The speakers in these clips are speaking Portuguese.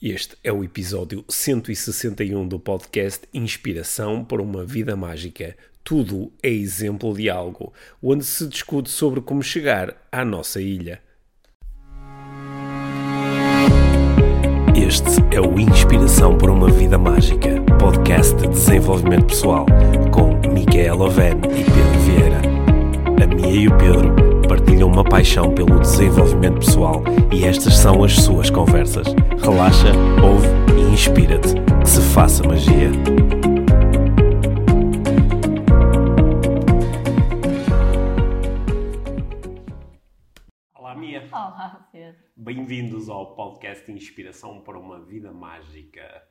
Este é o episódio 161 do podcast Inspiração para uma Vida Mágica. Tudo é exemplo de algo, onde se discute sobre como chegar à nossa ilha. Este é o Inspiração para uma Vida Mágica, podcast de desenvolvimento pessoal, com Micaela Oven e Pedro Vieira. A Mia e o Pedro partilham uma paixão pelo desenvolvimento pessoal e estas são as suas conversas. Relaxa, ouve e inspira-te. Que se faça magia. Olá, Mia. Olá, Pedro. Bem-vindos ao podcast Inspiração para uma Vida Mágica.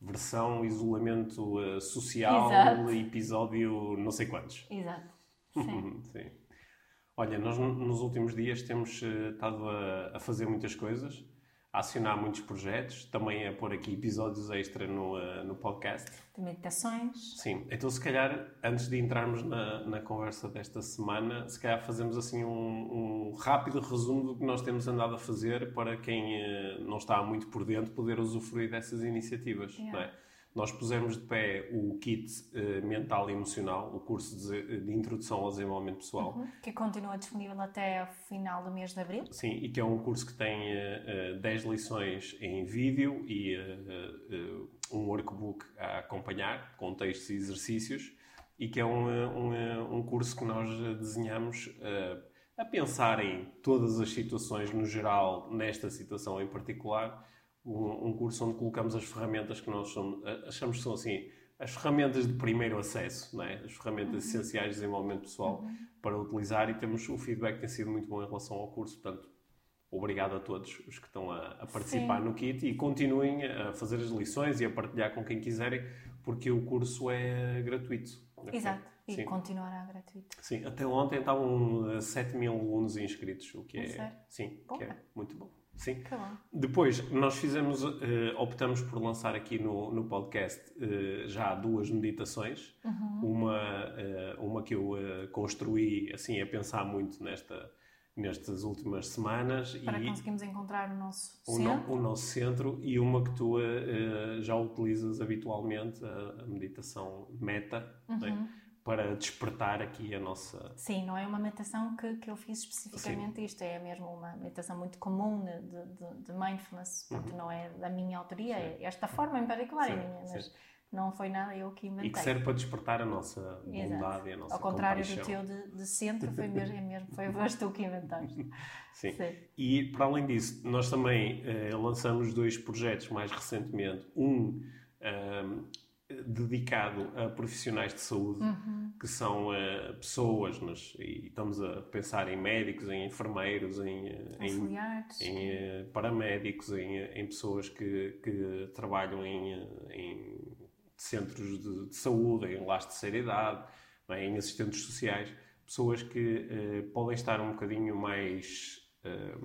Versão isolamento eh, social, Exato. episódio não sei quantos. Exato. Sim. Sim. Olha, nós no- nos últimos dias temos eh, estado a, a fazer muitas coisas, a acionar muitos projetos, também a pôr aqui episódios extra no, eh, no podcast. De meditações. Sim, então se calhar, antes de entrarmos na, na conversa desta semana, se calhar fazemos assim um, um rápido resumo do que nós temos andado a fazer para quem eh, não está muito por dentro poder usufruir dessas iniciativas. Yeah. não é? Nós pusemos de pé o kit eh, mental e emocional, o curso de, de introdução ao desenvolvimento pessoal. Uhum. Que continua disponível até ao final do mês de abril. Sim, e que é um curso que tem eh, eh, 10 lições em vídeo e eh, eh, um workbook a acompanhar, com textos e exercícios, e que é um, eh, um, eh, um curso que nós eh, desenhamos eh, a pensar em todas as situações no geral, nesta situação em particular, um, um curso onde colocamos as ferramentas que nós somos- achamos que são assim, as ferramentas de primeiro acesso, é? as ferramentas essenciais de desenvolvimento pessoal para utilizar e temos o feedback tem sido muito bom em relação ao curso, portanto, obrigado a todos os que estão a, a participar Sim. no kit e continuem a fazer as lições e a partilhar com quem quiserem, porque o curso é gratuito. Exato. E Sim. continuará gratuito. Sim, até ontem estavam eh, 7 mil alunos inscritos, o que É é, sim, que é muito bom. Sim. Bom. Depois, nós fizemos, eh, optamos por lançar aqui no, no podcast eh, já duas meditações. Uhum. Uma, eh, uma que eu construí, assim, a pensar muito nesta, nestas últimas semanas. Para e conseguirmos encontrar o nosso o, no- centro. o nosso centro. E uma que tu já utilizas habitualmente, a, a meditação meta, né? Uhum. para despertar aqui a nossa... Sim, não é uma meditação que, que eu fiz especificamente isto, é mesmo uma meditação muito comum de, de, de- mindfulness, portanto não é da minha autoria, é esta forma em particular é Uhum. Sim, minha, sim. mas não foi nada eu que inventei. E que serve para despertar a nossa Exato. bondade e a nossa Ao contrário do compaixão. teu de, de centro, foi mesmo, é mesmo foi tu que inventaste. Sim. Sim. E para além disso, nós também eh, lançamos dois projetos mais recentemente. Um ahm, dedicado a profissionais de saúde, Uhum. que são eh, pessoas, mas e estamos a pensar em médicos, em enfermeiros, em, eh, em, em, eh, paramédicos, em, em pessoas que, que trabalham em, em centros de, de saúde, em lares de terceira idade, é? em assistentes sociais, pessoas que eh, podem estar um bocadinho mais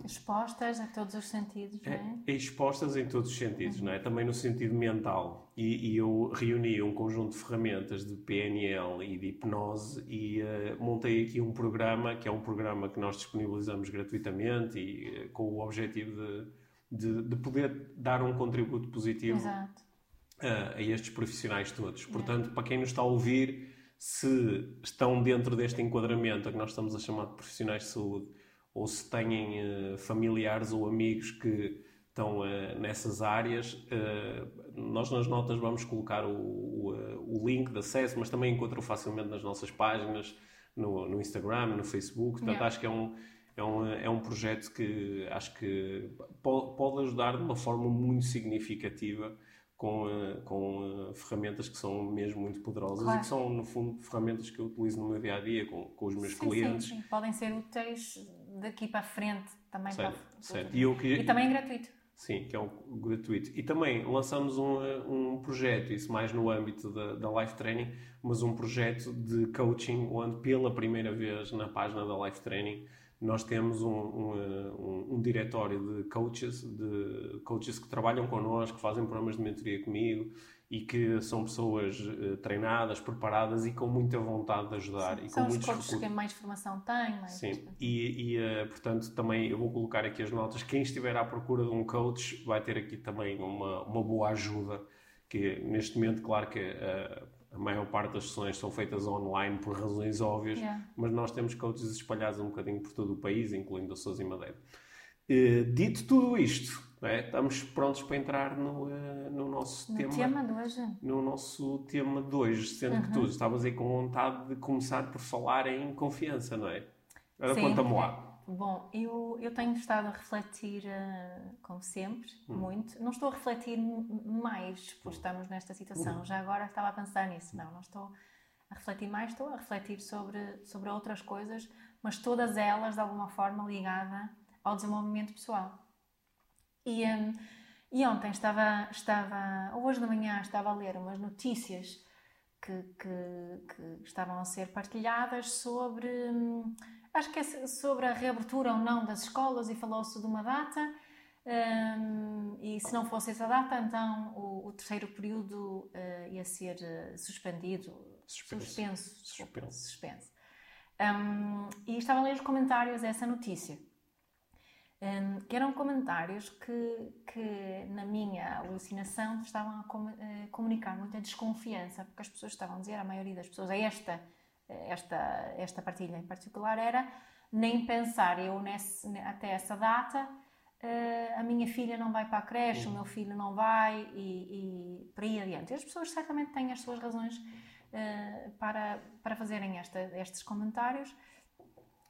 Expostas a todos os sentidos, não é? é, expostas em todos os sentidos, não é? Também no sentido mental. E, e eu reuni um conjunto de ferramentas de PNL e de hipnose e eh, montei aqui um programa, que é um programa que nós disponibilizamos gratuitamente e eh, com o objetivo de, de, de poder dar um contributo positivo a, a estes profissionais todos. Portanto, para quem nos está a ouvir, se estão dentro deste enquadramento a que nós estamos a chamar de profissionais de saúde, ou se têm eh, familiares ou amigos que estão eh, nessas áreas, eh, nós nas notas vamos colocar o, o, o link de acesso, mas também encontram facilmente nas nossas páginas, no, no Instagram, no Facebook. Portanto, Yeah. acho que é um, é um, é um projeto que acho que po- pode ajudar de uma forma muito significativa com, com ferramentas que são mesmo muito poderosas Claro. e que são, no fundo, ferramentas que eu utilizo no meu dia a dia com, com os meus Sim, clientes. sim, sim. Podem ser úteis daqui para a frente também Certo, para certo. E, eu que- E também é gratuito. Sim, que é um gratuito. E também lançamos um, um projeto, isso mais no âmbito da, da Life Training, mas um projeto de coaching onde pela primeira vez na página da Life Training nós temos um, um, um, diretório de coaches, de coaches que trabalham connosco, que fazem programas de mentoria comigo e que são pessoas uh, treinadas, preparadas e com muita vontade de ajudar. Sim, e são com os coaches que mais formação têm. Mais Sim, e, e uh, portanto também eu vou colocar aqui as notas. Quem estiver à procura de um coach vai ter aqui também uma, uma boa ajuda, que neste momento, claro que... Uh, a maior parte das sessões são feitas online por razões óbvias, yeah. mas nós temos coaches espalhados um bocadinho por todo o país, incluindo Açores e Madeira. Dito tudo isto, é? estamos prontos para entrar no, uh, no nosso no tema, tema de hoje. No nosso tema de hoje, sendo uhum. que tu estavas aí com vontade de começar por falar em confiança, não é? Agora conta-me lá. Bom, eu, eu tenho estado a refletir, uh, como sempre, hum. muito. Não estou a refletir mais por estarmos nesta situação. Hum. Já agora estava a pensar nisso. Não, não estou a refletir mais, estou a refletir sobre, sobre outras coisas, mas todas elas, de alguma forma, ligada ao desenvolvimento pessoal. E, um, e ontem estava, estava, hoje de manhã, estava a ler umas notícias que, que, que estavam a ser partilhadas sobre. Um, Acho que é sobre a reabertura ou não das escolas e falou-se de uma data. Um, e se não fosse essa data, então o, o terceiro período uh, ia ser uh, suspendido, suspenso, suspenso, suspenso. suspenso. Um, e estava a ler os comentários dessa notícia, um, que eram comentários que, que, na minha alucinação, estavam a com, uh, comunicar muita desconfiança, porque as pessoas estavam a dizer, a maioria das pessoas, a esta esta, esta partilha em particular era nem pensar eu nesse, até essa data uh, a minha filha não vai para a creche, o meu filho não vai e, e por aí adiante. As pessoas certamente têm as suas razões uh, para, para fazerem esta, estes comentários,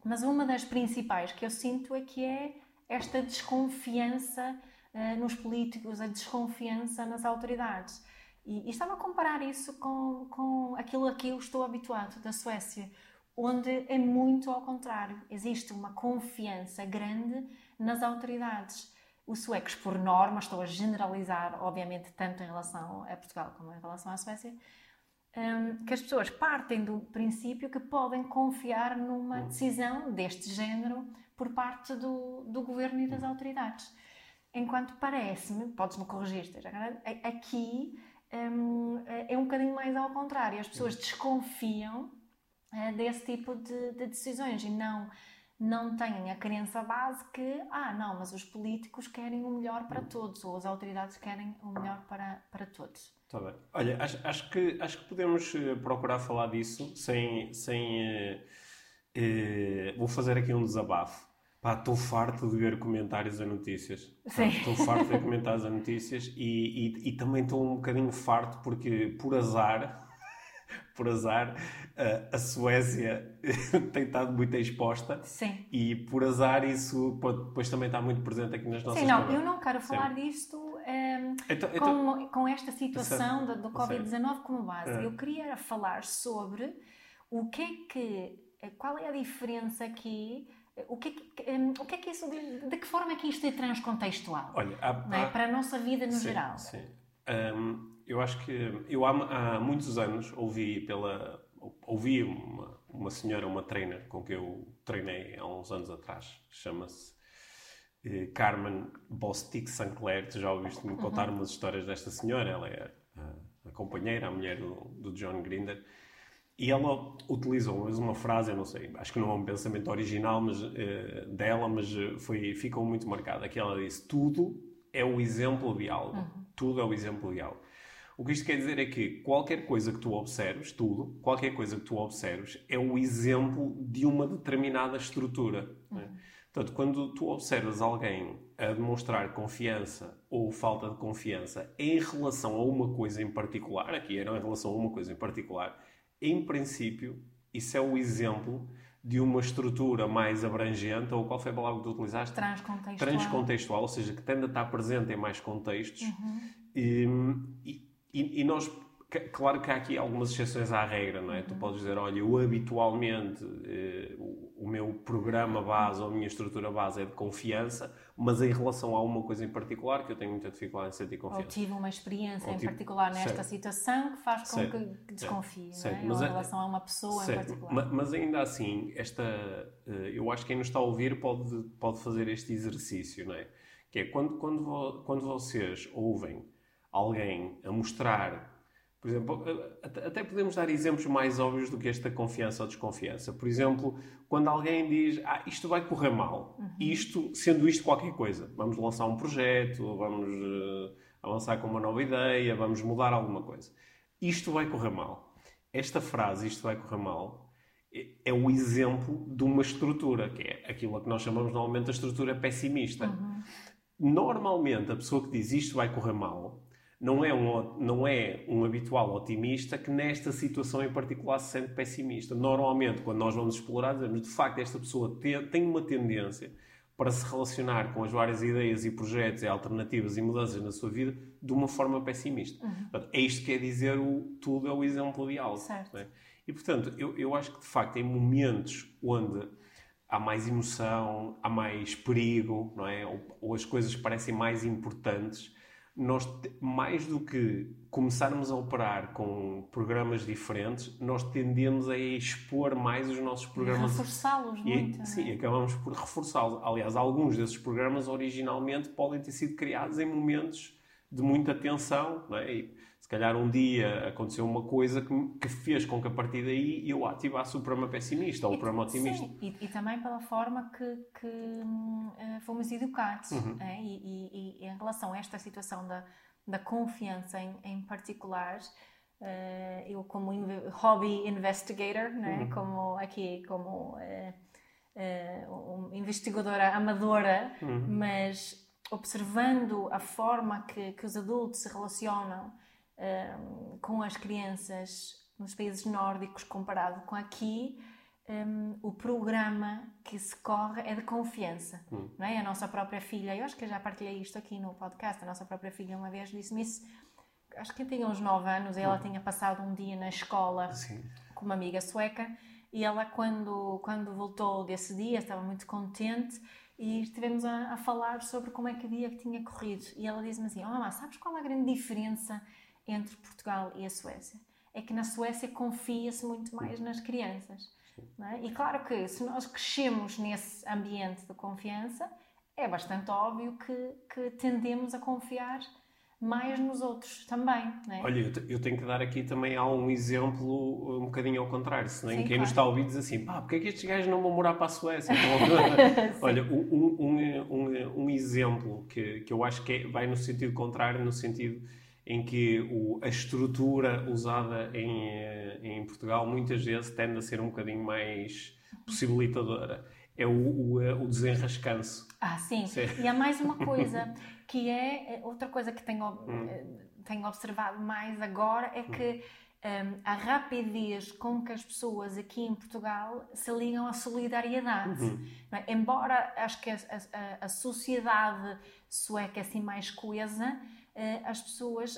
mas uma das principais que eu sinto é que é esta desconfiança uh, nos políticos, a desconfiança nas autoridades. E, e, estava a comparar isso com, com aquilo a que eu estou habituado da Suécia, onde é muito ao contrário. Existe uma confiança grande nas autoridades. Os suecos, por norma, estou a generalizar, obviamente, tanto em relação a Portugal como em relação à Suécia, um, que as pessoas partem do princípio que podem confiar numa hum. decisão deste género por parte do, do governo e das hum. autoridades. Enquanto parece-me, podes-me corrigir, aqui um, é um bocadinho mais ao contrário. As pessoas desconfiam uh, desse tipo de, de, decisões e não, não têm a crença base que, ah, não, mas os políticos querem o melhor para todos ou as autoridades querem o melhor para, para todos. Está bem. Olha, acho, acho, que, acho que podemos eh, procurar falar disso sem. sem uh, uh, vou fazer aqui um desabafo. Pá, estou farto de ver comentários a notícias. Estou farto de ver comentários a notícias e, e, e também estou um bocadinho farto porque, por azar, por azar, a, Suécia tem estado muito exposta. Sim. E por azar isso depois também está muito presente aqui nas nossas Sim, não, eu não quero falar Sim. disto um, ehm, então, com, então, com, esta situação do, do Covid-19 como base. É. Eu queria falar sobre o que é que, qual é a diferença aqui o que, é que, um, o que é que isso, de, de, que forma é que isto é transcontextual? Olha, há, é? para a nossa vida no sim, geral. Sim. Um, eu acho que eu há, há, muitos anos ouvi pela ouvi uma, uma senhora, uma trainer com que eu treinei há uns anos atrás, chama-se eh, Carmen Bostic Sinclair. Tu já ouviste-me contar uhum. umas histórias desta senhora? Ela é a, a companheira, a mulher do, do John Grinder. E ela utilizou uma frase, eu não sei, acho que não é um pensamento original mas, uh, dela, mas eh, foi, ficou muito marcada, que ela disse, tudo é o exemplo de algo. Uhum. Tudo é o exemplo de algo. O que isto quer dizer é que qualquer coisa que tu observes, tudo, qualquer coisa que tu observes, é o exemplo de uma determinada estrutura. Uhum. Né? Portanto, quando tu observas alguém a demonstrar confiança ou falta de confiança em relação a uma coisa em particular, aqui era em relação a uma coisa em particular, em princípio, isso é o exemplo de uma estrutura mais abrangente, ou qual foi a palavra que tu utilizaste? Transcontextual. Transcontextual, ou seja, que tende a estar presente em mais contextos. Uhum. E, e, e, nós, Claro que há aqui algumas exceções à regra, não é? Uhum. Tu podes dizer, olha, eu habitualmente, eh, o, meu programa base ou a minha estrutura base é de confiança, mas em relação a uma coisa em particular que eu tenho muita dificuldade em sentir confiança. Ou tive uma experiência ou em particular nesta certo. situação que faz com certo. que desconfie, certo. não é? Ou em é- relação a uma pessoa em particular. Mas, mas, ainda assim, esta, eh, eu acho que quem nos está a ouvir pode, pode fazer este exercício, não é? Que é quando, quando, quando vocês ouvem alguém a mostrar por exemplo, até podemos dar exemplos mais óbvios do que esta confiança ou desconfiança. Por exemplo, quando alguém diz, ah, isto vai correr mal, uhum. isto, sendo isto qualquer coisa, vamos lançar um projeto, vamos uh, avançar com uma nova ideia, vamos mudar alguma coisa. Isto vai correr mal. Esta frase, isto vai correr mal, é, é o exemplo de uma estrutura, que é aquilo que nós chamamos normalmente a estrutura pessimista. Uhum. Normalmente, a pessoa que diz isto vai correr mal não é, um, não é um habitual otimista que nesta situação em particular se sente pessimista. Normalmente, quando nós vamos explorar, dizemos de facto esta pessoa tem, tem uma tendência para se relacionar com as várias ideias e projetos e alternativas e mudanças na sua vida de uma forma pessimista. Uhum. Portanto, é isto que quer dizer o tudo é o exemplo de algo. É? E, portanto, eu, eu acho que de facto em momentos onde há mais emoção, há mais perigo, não é? ou, ou as coisas parecem mais importantes, nós, mais do que começarmos a operar com programas diferentes, nós tendemos a expor mais os nossos programas. Reforçá-los muito. Sim, é? acabamos por reforçá-los. Aliás, alguns desses programas originalmente podem ter sido criados em momentos de muita tensão, não é? E, calhar um dia aconteceu uma coisa que, que fez com que a partir daí eu ativasse o programa pessimista ou o programa otimista. Sim, e, e, também pela forma que, que uh, fomos educados. Uhum. É? E, e, e, em relação a esta situação da, da confiança em, em particular, uh, eu como hobby investigator, né? Uhum. como aqui como uh, uh, investigadora amadora, uhum. mas observando a forma que, que os adultos se relacionam um, com as crianças nos países nórdicos comparado com aqui, um, o programa que se corre é de confiança, hum. não é? A nossa própria filha, eu acho que eu já partilhei isto aqui no podcast, a nossa própria filha uma vez disse-me isso, acho que tinha uns 9 anos, ela hum. tinha passado um dia na escola Sim. com uma amiga sueca, e ela quando, quando voltou desse dia estava muito contente e estivemos a, a falar sobre como é que o dia que tinha corrido. E ela disse-me assim, oh mamãe, sabes qual é a grande diferença entre Portugal e a Suécia. É que na Suécia confia-se muito mais nas crianças. É? E claro que se nós crescemos nesse ambiente de confiança, é bastante óbvio que, que tendemos a confiar mais nos outros também. É? Olha, eu, tenho que dar aqui também há um exemplo um bocadinho ao contrário, senão Sim, quem claro. nos está a ouvir diz assim, pá, porque é que estes gajos não vão morar para a Suécia? Olha, um, um, um, um, exemplo que, que eu acho que é, vai no sentido contrário, no sentido em que o, a estrutura usada em, eh, em Portugal muitas vezes tende a ser um bocadinho mais possibilitadora. É o, o, eh, o desenrascanço. Ah, sim. sim. E há mais uma coisa, que é eh, outra coisa que tenho, hum. tenho observado mais agora, é que um, a rapidez com que as pessoas aqui em Portugal se ligam à solidariedade. Uhum. É? Embora acho que a, a, a sociedade sueca é assim mais coesa, eh, as pessoas,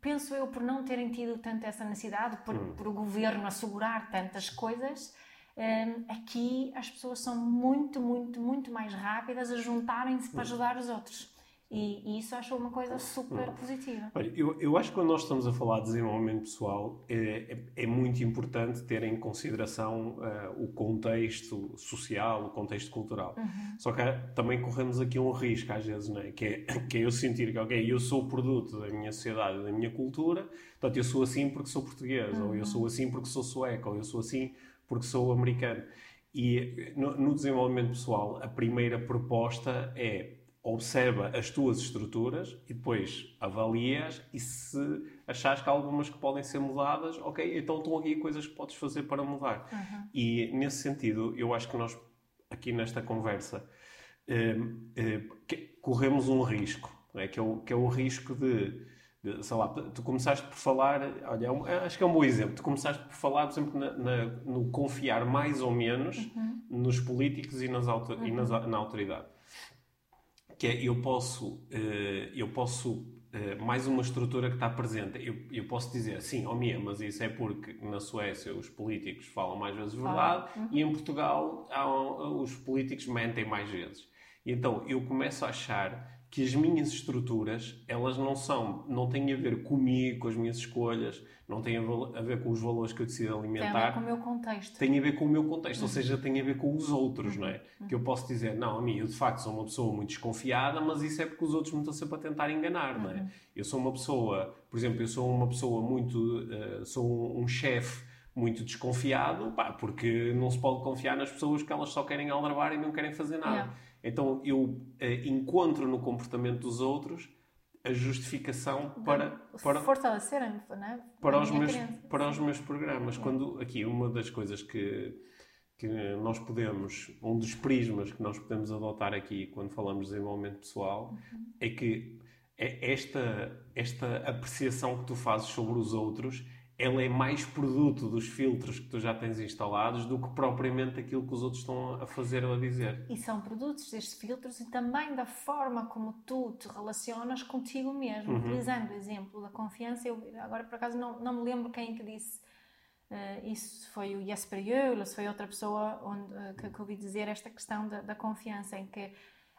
penso eu, por não terem tido tanto essa necessidade, por, hum. por o governo assegurar tantas coisas, eh, aqui as pessoas são muito, muito, muito mais rápidas a juntarem-se para hum. ajudar os outros. E, e, isso acho uma coisa super positiva. Olha, eu, eu acho que quando nós estamos a falar de desenvolvimento pessoal, é, é, é muito importante ter em consideração uh, o contexto social, o contexto cultural. Uhum. Só que também corremos aqui um risco, às vezes, não é? Que, é, que é eu sentir que, ok, eu sou o produto da minha sociedade, da minha cultura, portanto, eu sou assim porque sou português, uhum. ou eu sou uhum. assim porque sou sueco, ou eu sou assim porque sou americano. E no, no desenvolvimento pessoal, a primeira proposta é observa as tuas estruturas e depois avalias e se achares que há algumas que podem ser mudadas, ok, então estão aqui coisas que podes fazer para mudar. Uhum. E nesse sentido, eu acho que nós aqui nesta conversa eh, eh, corremos um risco, é? que, é o, que é o risco de, de, sei lá, tu começaste por falar, olha, é um, acho que é um bom exemplo, tu começaste por falar, por exemplo, na, na, no confiar mais ou menos uhum. nos políticos e, nas, uhum. e nas, na autoridade que é eu posso, uh, eu posso uh, mais uma estrutura que está presente. Eu, eu posso dizer, sim, oh minha, mas isso é porque na Suécia os políticos falam mais vezes verdade uhum. e em Portugal há, os políticos mentem mais vezes. E então eu começo a achar que as minhas estruturas, elas não são, não têm a ver comigo, com as minhas escolhas, não têm a ver com os valores que eu decido alimentar. Tem a ver com o meu contexto. Tem a ver com o meu contexto, uhum. ou seja, tem a ver com os outros, uhum. não é? Uhum. Que eu posso dizer, não, a mim, eu de facto sou uma pessoa muito desconfiada, mas isso é porque os outros me estão sempre a tentar enganar, não é? Uhum. Eu sou uma pessoa, por exemplo, eu sou uma pessoa muito, uh, sou um, um chefe muito desconfiado, pá, porque não se pode confiar nas pessoas que elas só querem aldrabar e não querem fazer nada. Yeah. Então eu uh, encontro no comportamento dos outros a justificação para, para fortalecerem é? para os meus para os meus programas é. quando aqui uma das coisas que que nós podemos um dos prismas que nós podemos adotar aqui quando falamos de desenvolvimento pessoal uhum. é que é esta esta apreciação que tu fazes sobre os outros ela é mais produto dos filtros que tu já tens instalados do que propriamente aquilo que os outros estão a fazer ou a dizer. E são produtos destes filtros e também da forma como tu te relacionas contigo mesmo. Uhum. Utilizando o exemplo da confiança, eu agora por acaso não, não me lembro quem que disse uh, isso, foi o Jesper Jöl, se foi outra pessoa onde, uh, que, que ouvi dizer esta questão da, da confiança, em que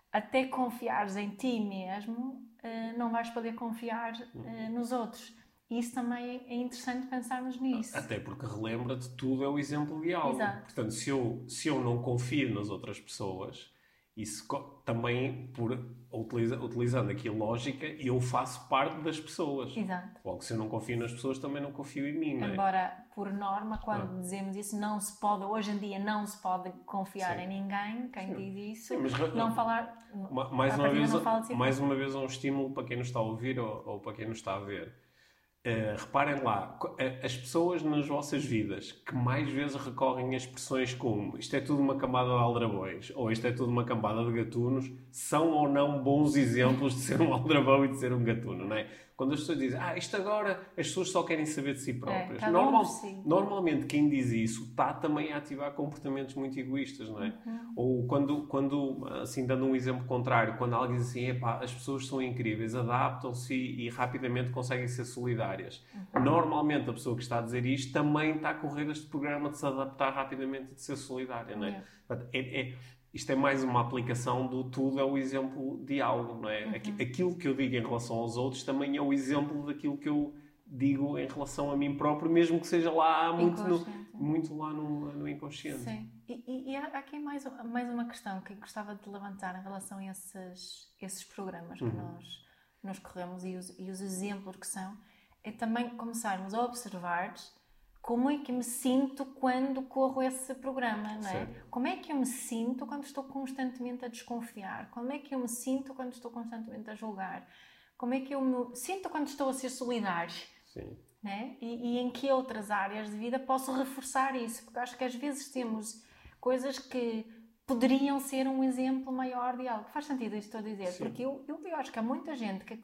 até confiares em ti mesmo, uh, não vais poder confiar uhum. nos outros. Isso também é interessante pensarmos nisso. Até porque relembra-te, tudo é o exemplo de algo. Exato. Portanto, se eu, se eu não confio nas outras pessoas, isso também, por, utiliza, utilizando aqui a lógica, eu faço parte das pessoas. Exato. Logo, se eu não confio nas pessoas, também não confio em mim. Embora, é? por norma, quando ah. dizemos isso, não se pode, hoje em dia, não se pode confiar Sim. em ninguém. Quem Sim. diz isso, Sim, mas, não falar. Mais uma, vez, mais uma vez, um estímulo para quem nos está a ouvir ou, ou para quem nos está a ver Uh, reparem lá, eh, as pessoas nas vossas vidas que mais vezes recorrem a expressões como isto é tudo uma camada de aldrabões ou isto é tudo uma camada de gatunos, são ou não bons exemplos de ser um aldrabão e de ser um gatuno, não é? Quando as pessoas dizem, ah, isto agora as pessoas só querem saber de si próprias. É, Normal, si. Normalmente quem diz isso está também a ativar comportamentos muito egoístas, não é? Uhum. Ou quando, quando, assim, dando um exemplo contrário, quando alguém diz assim, as pessoas são incríveis, adaptam-se e, e, rapidamente conseguem ser solidárias. Uhum. Normalmente a pessoa que está a dizer isto também está a correr este programa de se adaptar rapidamente e de ser solidária, não é? Uhum. é, é isto é mais uma aplicação do tudo é o exemplo de algo, não é? Uhum. Aquilo que eu digo em relação aos outros também é o exemplo daquilo que eu digo em relação a mim próprio, mesmo que seja lá muito, no, muito lá no, no, inconsciente. Sim. E, e, há aqui mais, mais uma questão que gostava de levantar em relação a esses, esses programas que uhum. nós, nós corremos e os, e os exemplos que são, é também começarmos a observar como é que me sinto quando corro esse programa, não é? Sim. Como é que eu me sinto quando estou constantemente a desconfiar? Como é que eu me sinto quando estou constantemente a julgar? Como é que eu me sinto quando estou a ser solidário? Sim. Né? E, e em que outras áreas de vida posso reforçar isso? Porque acho que às vezes temos coisas que poderiam ser um exemplo maior de algo. Faz sentido isto a dizer? Sim. Porque eu, eu, eu, acho que há muita gente que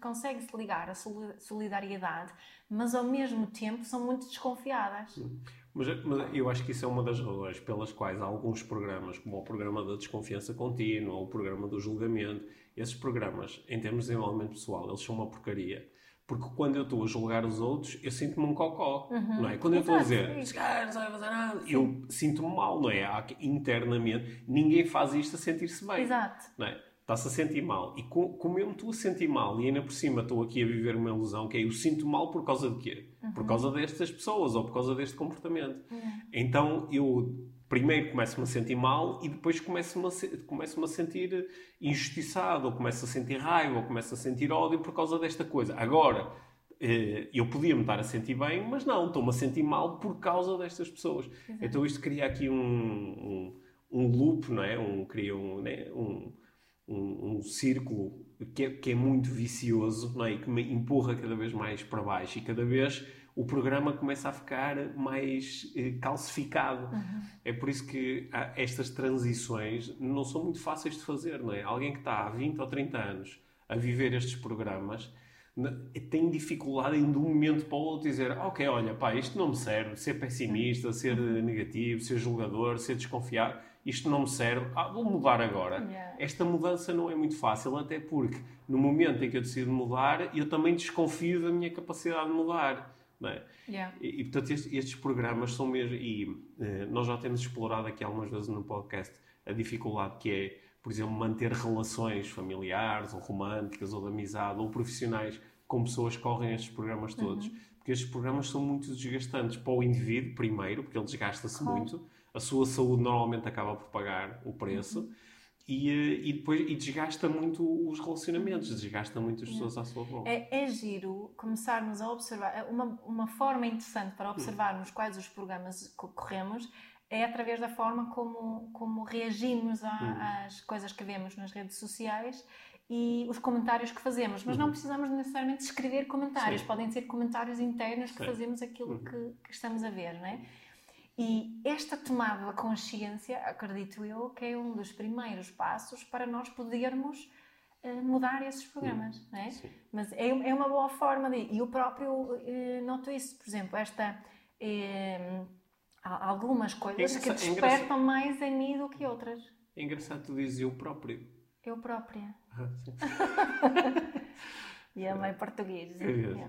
consegue se ligar à solidariedade, mas ao mesmo tempo são muito desconfiadas. Sim. Mas, mas, eu acho que isso é uma das razões pelas quais alguns programas, como o programa da desconfiança contínua, ou o programa do julgamento, esses programas, em termos de desenvolvimento pessoal, eles são uma porcaria porque quando eu estou a julgar os outros, eu sinto-me um cocó, uhum. não é? Quando eu estou a dizer, este cara não sabe fazer nada, eu sinto-me mal, não é? Internamente, ninguém faz isto a sentir-se bem. Exato. Não é? Está-se a sentir mal. E como eu me estou a sentir mal, e ainda por cima estou aqui a viver uma ilusão, que é eu sinto mal por causa de quê? Uhum. Por causa destas pessoas ou por causa deste comportamento. Uhum. Então eu primeiro começo-me a sentir mal e depois começo-me a, começo a sentir injustiçado, ou começo a sentir raiva, ou começo a sentir ódio por causa desta coisa. Agora, eh, eu podia-me estar a sentir bem, mas não, estou-me a sentir mal por causa destas pessoas. Exato. Então isto cria aqui um, um, um, loop, não é? Um, cria um, né? um, um, um círculo que é, que é muito vicioso não é? e que me empurra cada vez mais para baixo e cada vez o programa começa a ficar mais eh, calcificado. Uhum. É por isso que estas transições não são muito fáceis de fazer, não é? Alguém que está há 20 ou 30 anos a viver estes programas, tem dificuldade em de um momento para o outro dizer ok, olha, pá, isto não me serve, ser pessimista, ser negativo, ser julgador, ser desconfiado, isto não me serve, ah, vou mudar agora. Yeah. Esta mudança não é muito fácil, até porque no momento em que eu decido mudar, eu também desconfio da minha capacidade de mudar. Não é? Yeah. E, e, portanto, estes, estes, programas são mesmo. E eh, nós já temos explorado aqui algumas vezes no podcast a dificuldade que é, por exemplo, manter relações familiares ou românticas ou de amizade ou profissionais com pessoas que correm estes programas todos. Uhum. Porque estes programas são muito desgastantes para o indivíduo, primeiro, porque ele desgasta-se claro. muito. A sua saúde normalmente acaba por pagar o preço. Uhum. E, eh, e, depois e desgasta muito os relacionamentos, desgasta muito as pessoas à sua volta. É, é giro começarmos a observar. É uma, uma forma interessante para observarmos quais os programas que corremos é através da forma como, como reagimos a, uhum. às coisas que vemos nas redes sociais e os comentários que fazemos. Mas uhum. não precisamos necessariamente escrever comentários, Sim. podem ser comentários internos que Sim. fazemos aquilo uhum. que, que, estamos a ver, não é? E esta tomada de consciência, acredito eu, que é um dos primeiros passos para nós podermos uh, mudar esses programas, uhum. não é? Sim. Mas é, é, uma boa forma de... E eu próprio uh, noto isso, por exemplo, esta... Uh, algumas coisas é que despertam é mais em mim do que outras. É engraçado tu dizes eu próprio. Eu própria. Ah, sim. e a mãe português. É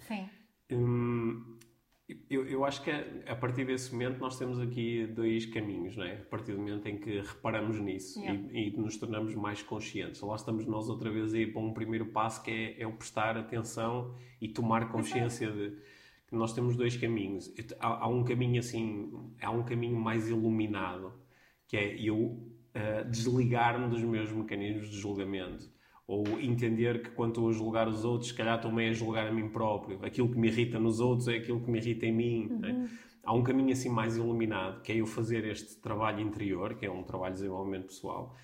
sim. Hum, eu, eu acho que a, partir desse momento nós temos aqui dois caminhos, não é? A partir do momento em que reparamos nisso yeah. e, e, nos tornamos mais conscientes. Lá estamos nós outra vez aí para um primeiro passo que é, é o prestar atenção e tomar consciência de que nós temos dois caminhos. Há, há, um caminho assim, há um caminho mais iluminado, que é eu uh, desligar-me dos meus mecanismos de julgamento ou entender que quando estou a julgar os outros, se calhar estou meio a julgar a mim próprio. Aquilo que me irrita nos outros é aquilo que me irrita em mim. Uhum. Né? Há um caminho assim mais iluminado, que é eu fazer este trabalho interior, que é um trabalho de desenvolvimento pessoal,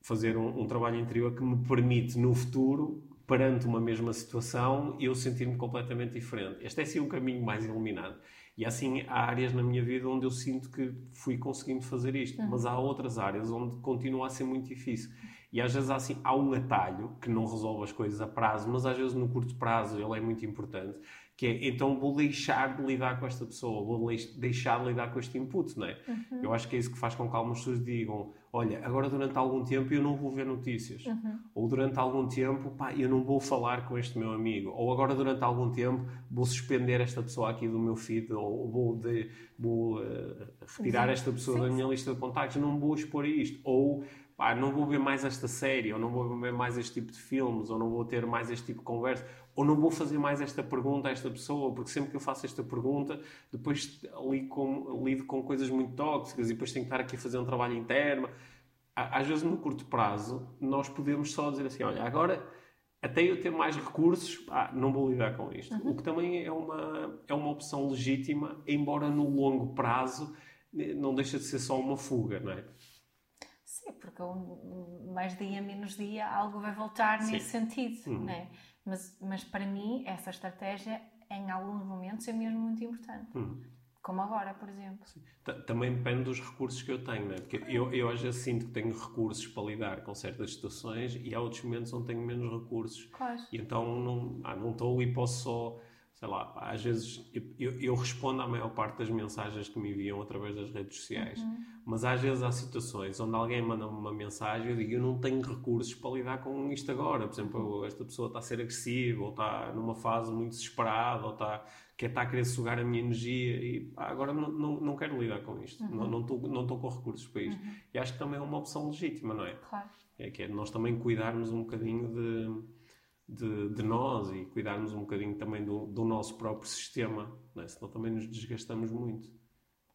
fazer um, um trabalho interior que me permite no futuro, perante uma mesma situação, eu sentir-me completamente diferente. Este é sim o um caminho mais iluminado. E assim há áreas na minha vida onde eu sinto que fui conseguindo fazer isto, uhum. mas há outras áreas onde continua a ser muito difícil. E às vezes há, assim, há um atalho que não resolve as coisas a prazo, mas às vezes no curto prazo ele é muito importante, que é, então vou deixar de lidar com esta pessoa, vou deixar de lidar com este input, não é? Uhum. Eu acho que é isso que faz com que algumas pessoas digam, olha, agora durante algum tempo eu não vou ver notícias, uhum. ou durante algum tempo, pá, eu não vou falar com este meu amigo, ou agora durante algum tempo vou suspender esta pessoa aqui do meu feed, ou vou, de, vou uh, retirar esta pessoa sim, da minha sim. lista de contactos, não vou expor isto, ou pá, não vou ver mais esta série, ou não vou ver mais este tipo de filmes, ou não vou ter mais este tipo de conversa, ou não vou fazer mais esta pergunta a esta pessoa, porque sempre que eu faço esta pergunta, depois lido com, lido com coisas muito tóxicas e depois tenho que estar aqui a fazer um trabalho interno. Às vezes, no curto prazo, nós podemos só dizer assim: olha, agora até eu ter mais recursos, ah, não vou lidar com isto. Uhum. O que também é uma, é uma opção legítima, embora no longo prazo eh, não deixa de ser só uma fuga, não é? Porque um, mais dia, menos dia, algo vai voltar Sim. nesse sentido, uhum. né? Mas, mas para mim, essa estratégia, em alguns momentos, é mesmo muito importante. Uhum. Como agora, por exemplo. Também depende dos recursos que eu tenho, né? Porque eu, eu às vezes sinto que tenho recursos para lidar com certas situações e há outros momentos onde tenho menos recursos. Claro. E então não, ah, não estou e posso só sei lá, às vezes eu, eu, respondo à maior parte das mensagens que me enviam através das redes sociais, uhum. mas às vezes há situações onde alguém manda uma mensagem e eu digo, eu não tenho recursos para lidar com isto agora. Por exemplo, esta pessoa está a ser agressiva, ou está numa fase muito desesperada, ou está, quer está a querer sugar a minha energia e pá, agora não, não, não quero lidar com isto, uhum. não estou não não com recursos para isto. Uhum. E acho que também é uma opção legítima, não é? Claro. É que é nós também cuidarmos um bocadinho de de, de, nós e cuidarmos um bocadinho também do, do nosso próprio sistema, é? senão também nos desgastamos muito.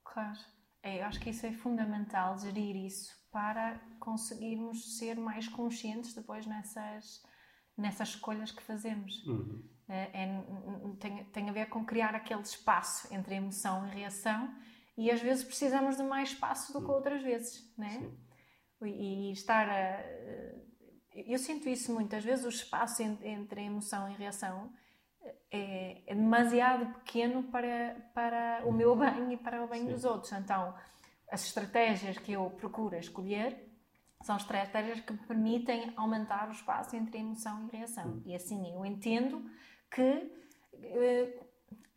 Claro, é, eu acho que isso é fundamental, gerir isso para conseguirmos ser mais conscientes depois nessas, nessas escolhas que fazemos. Uhum. É, é, tem, tem a ver com criar aquele espaço entre emoção e reação e às vezes precisamos de mais espaço do que outras vezes, né? E, e estar a eu sinto isso muitas vezes, o espaço entre emoção e reação é, é demasiado pequeno para, para o meu bem e para o bem Sim. dos outros. Então, as estratégias que eu procuro escolher São estratégias que permitem aumentar o espaço entre emoção e reação. Uhum. E assim eu entendo que. Uh,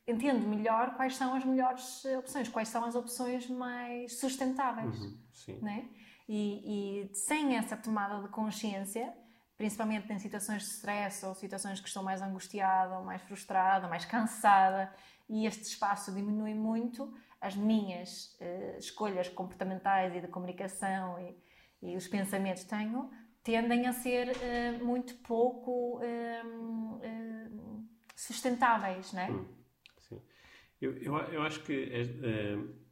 entendo melhor quais são as melhores opções, quais são as opções mais sustentáveis. Uhum, sim. Né? E, e sem essa tomada de consciência, principalmente em situações de stress ou situações que estou mais angustiada, ou mais frustrada, ou mais cansada, e este espaço diminui muito, as minhas uh, escolhas comportamentais e de comunicação e, e, os pensamentos que tenho tendem a ser uh, muito pouco uh, sustentáveis, não é? Hum, sim. Eu, eu, eu acho que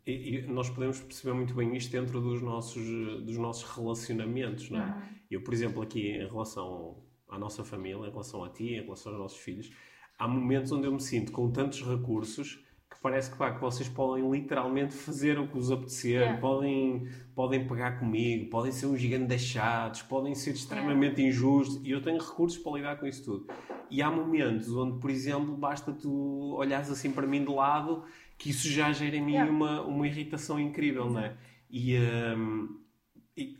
e, e nós podemos perceber muito bem isto dentro dos nossos, dos nossos relacionamentos, não é? Eu, por exemplo, aqui em relação à nossa família, em relação a ti, em relação aos nossos filhos, há momentos onde eu me sinto com tantos recursos que parece que, pá, que vocês podem literalmente fazer o que vos apetecer, yeah. podem, podem pegar comigo, podem ser um gigante deixados, podem ser extremamente yeah. injustos e eu tenho recursos para lidar com isso tudo. E há momentos onde, por exemplo, basta tu olhares assim para mim de lado que isso já gera em mim yeah. uma, uma irritação incrível, não é? E, um, e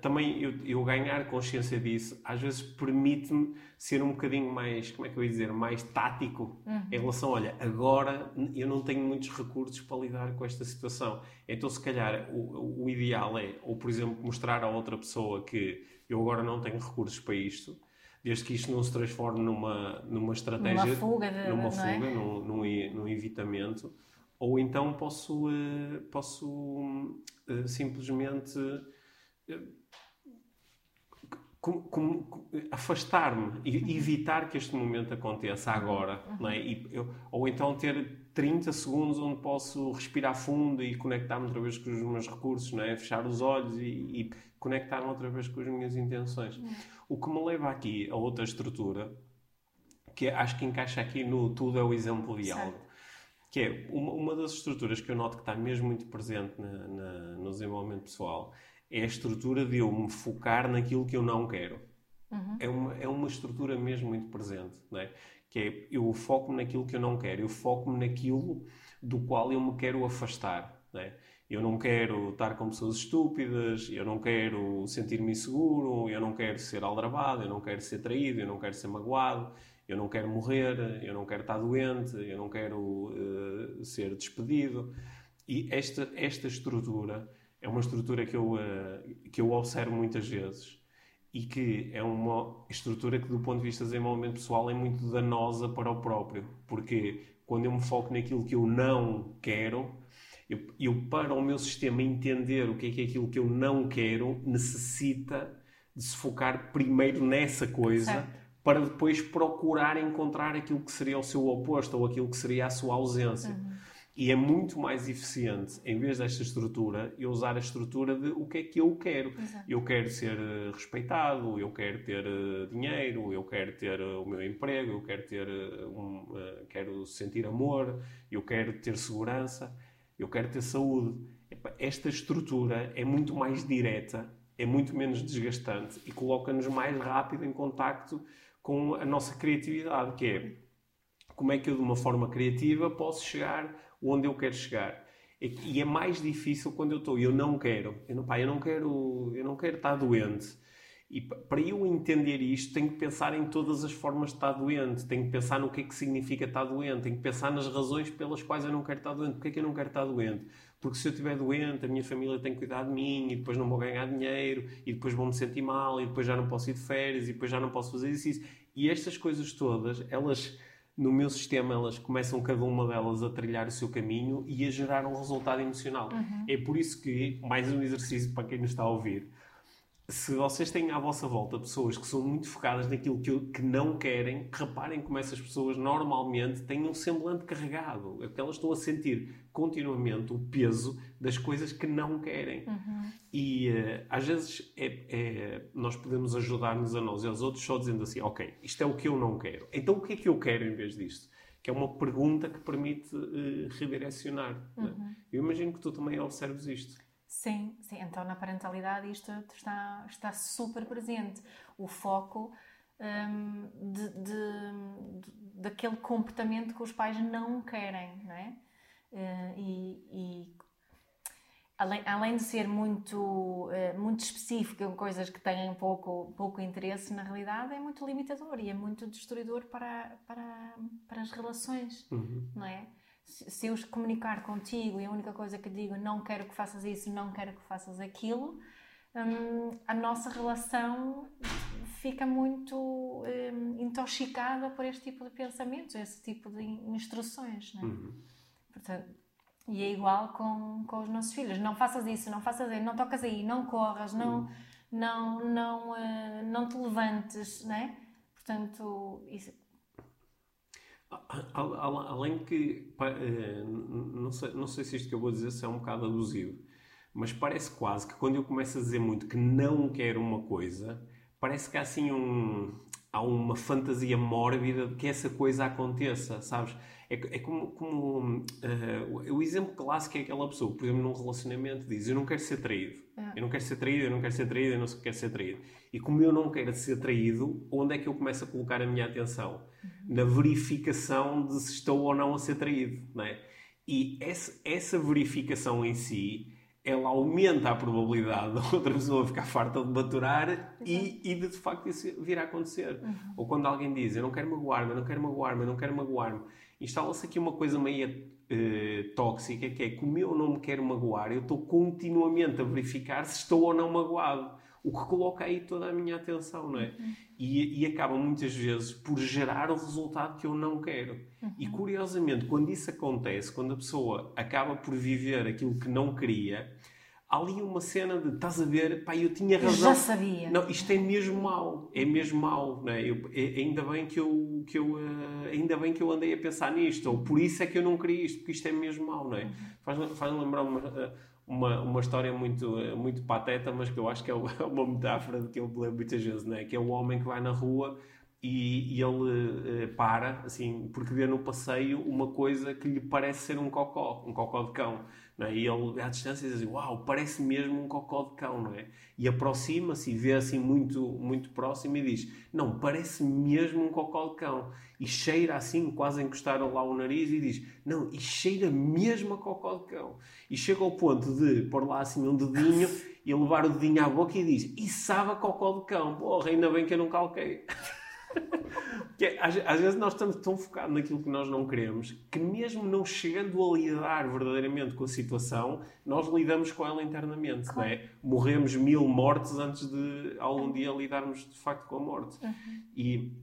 também eu, eu, ganhar consciência disso às vezes permite-me ser um bocadinho mais, como é que eu ia dizer, mais tático uhum. em relação, olha, agora eu não tenho muitos recursos para lidar com esta situação. Então, se calhar, o, o ideal é, ou por exemplo, mostrar a outra pessoa que eu agora não tenho recursos para isto, desde que isto não se transforme numa, numa estratégia, numa fuga, de, numa fuga é? num, num, num evitamento ou então posso, uh, posso uh, simplesmente uh, afastar-me e uhum. evitar que este momento aconteça agora. Uhum. Não é? eu, ou então ter 30 segundos onde posso respirar fundo e conectar-me outra vez com os meus recursos, não é? fechar os olhos e, e conectar-me outra vez com as minhas intenções. Uhum. O que me leva aqui a outra estrutura, que acho que encaixa aqui no tudo é o exemplo de algo que é uma, uma das estruturas que eu noto que está mesmo muito presente na, na, no desenvolvimento pessoal é a estrutura de eu me focar naquilo que eu não quero. Uhum. É, uma, é uma estrutura mesmo muito presente, não é? que é eu foco-me naquilo que eu não quero, eu foco-me naquilo do qual eu me quero afastar. Não é? Eu não quero estar com pessoas estúpidas, eu não quero sentir-me inseguro, eu não quero ser aldrabado, eu não quero ser traído, eu não quero ser magoado, eu não quero morrer, eu não quero estar doente, eu não quero uh, ser despedido. E esta, esta estrutura é uma estrutura que eu, uh, que eu observo muitas vezes e que é uma estrutura que, do ponto de vista de desenvolvimento pessoal, é muito danosa para o próprio. Porque quando eu me foco naquilo que eu não quero, eu, eu para o meu sistema entender o que é, que é aquilo que eu não quero, necessita de se focar primeiro nessa coisa. Certo para depois procurar encontrar aquilo que seria o seu oposto ou aquilo que seria a sua ausência. Uhum. E é muito mais eficiente, em vez desta estrutura, eu usar a estrutura de o que é que eu quero. Exato. Eu quero ser eh, respeitado, eu quero ter eh, dinheiro, eu quero ter eh, o meu emprego, eu quero ter um, quero sentir amor, eu quero ter segurança, eu quero ter saúde. Esta estrutura é muito mais direta, é muito menos desgastante e coloca-nos mais rápido em contacto com a nossa criatividade, que é como é que eu, de uma forma criativa, posso chegar onde eu quero chegar. E é mais difícil quando eu estou, eu não quero, eu não, pá, eu não quero, eu não quero estar doente. E para eu entender isto, tenho que pensar em todas as formas de estar doente, tenho que pensar no que é que significa estar doente, tenho que pensar nas razões pelas quais eu não quero estar doente. Porque é que eu não quero estar doente? Porque se eu estiver doente, a minha família tem que cuidar de mim e depois não vou ganhar dinheiro e depois vou me sentir mal e depois já não posso ir de férias e depois já não posso fazer isso. E estas coisas todas, elas no meu sistema, elas começam cada uma delas a trilhar o seu caminho e a gerar um resultado emocional. Uhum. É por isso que, mais um exercício para quem nos está a ouvir, se vocês têm à vossa volta pessoas que são muito focadas naquilo que, que não querem, reparem como essas pessoas normalmente têm um semblante carregado. É porque elas estão a sentir continuamente o peso das coisas que não querem. Uhum. E uh, às vezes é, é, nós podemos ajudar-nos a nós e aos outros só dizendo assim: Ok, isto é o que eu não quero. Então o que é que eu quero em vez disto? Que é uma pergunta que permite uh, redirecionar. Uhum. Né? Eu imagino que tu também observes isto. Sim, sim. Então na parentalidade isto está, está super presente. O foco um, de, de, de, daquele comportamento que os pais não querem, não é? Uh, e, e, além, além de ser muito, uh, muito específico em coisas que têm pouco, pouco interesse, na realidade é muito limitador e é muito destruidor para, para, para as relações, Uhum. não é? Se, eu comunicar contigo e a única coisa que digo não quero que faças isso, não quero que faças aquilo, hum, a nossa relação fica muito hum, intoxicada por este tipo de pensamentos, esse tipo de instruções, não é? Uhum. Portanto, e é igual com, com os nossos filhos. Não faças isso, não faças isso, não tocas aí, não corras, não, não, não, eh, não te levantes, não é? Portanto, isso, Além que, eh, não sei, não sei se isto que eu vou dizer se é um bocado abusivo, mas parece quase que quando eu começo a dizer muito que não quero uma coisa, parece que há assim um, há uma fantasia mórbida de que essa coisa aconteça, sabes? É, é como, como eh, o- exemplo clássico é aquela pessoa, por exemplo, num relacionamento diz eu não quero ser traído, eu não quero ser traído, eu não quero ser traído, eu não quero ser traído. E como eu não quero ser traído, onde é que eu começo a colocar a minha atenção? Na verificação de se estou ou não a ser traído, não é? E essa, essa verificação em si, ela aumenta a probabilidade da outra pessoa ficar farta de maturar e, e de, de facto isso vir a acontecer. Ou quando alguém diz, eu não quero magoar-me, eu não quero magoar-me, eu não quero magoar-me, instala-se aqui uma coisa meio eh, tóxica, que é como eu não me quero magoar, eu estou continuamente a verificar se estou ou não magoado. O que coloca aí toda a minha atenção, não é? E, e acaba muitas vezes por gerar o resultado que eu não quero. E curiosamente, quando isso acontece, quando a pessoa acaba por viver aquilo que não queria, há ali uma cena de estás a ver, pá, eu tinha eu razão. já sabia. Não, isto é mesmo mau, é mesmo mau, não é? Eu- é- ainda bem que eu, que eu eh, ainda bem que eu andei a pensar nisto, ou por isso é que eu não queria isto, porque isto é mesmo mau, não é? Faz, faz lembrar uma, eh, uma, uma história muito, muito pateta, mas que eu acho que é uma é uma metáfora de que eu me muitas vezes, não é? Que é o homem que vai na rua e, e ele eh, para, assim, porque vê no passeio uma coisa que lhe parece ser um cocó, um cocó de cão. É? E ele, à distância, diz assim, uau, parece mesmo um cocó de cão, não é? E aproxima-se e vê assim muito, muito próximo e diz, não, parece mesmo um cocó de cão. E cheira assim, quase a encostar lá o nariz e diz, não, e cheira mesmo a cocó de cão. E chega ao ponto de pôr lá assim um dedinho e levar o dedinho à boca e diz, e sabe a cocó de cão. Porra, ainda bem que eu não calquei. Que é, às, às vezes nós estamos tão focados naquilo que nós não queremos que mesmo não chegando a lidar verdadeiramente com a situação, nós lidamos com ela internamente, não é? Morremos mil mortes antes de algum dia lidarmos de facto com a morte. E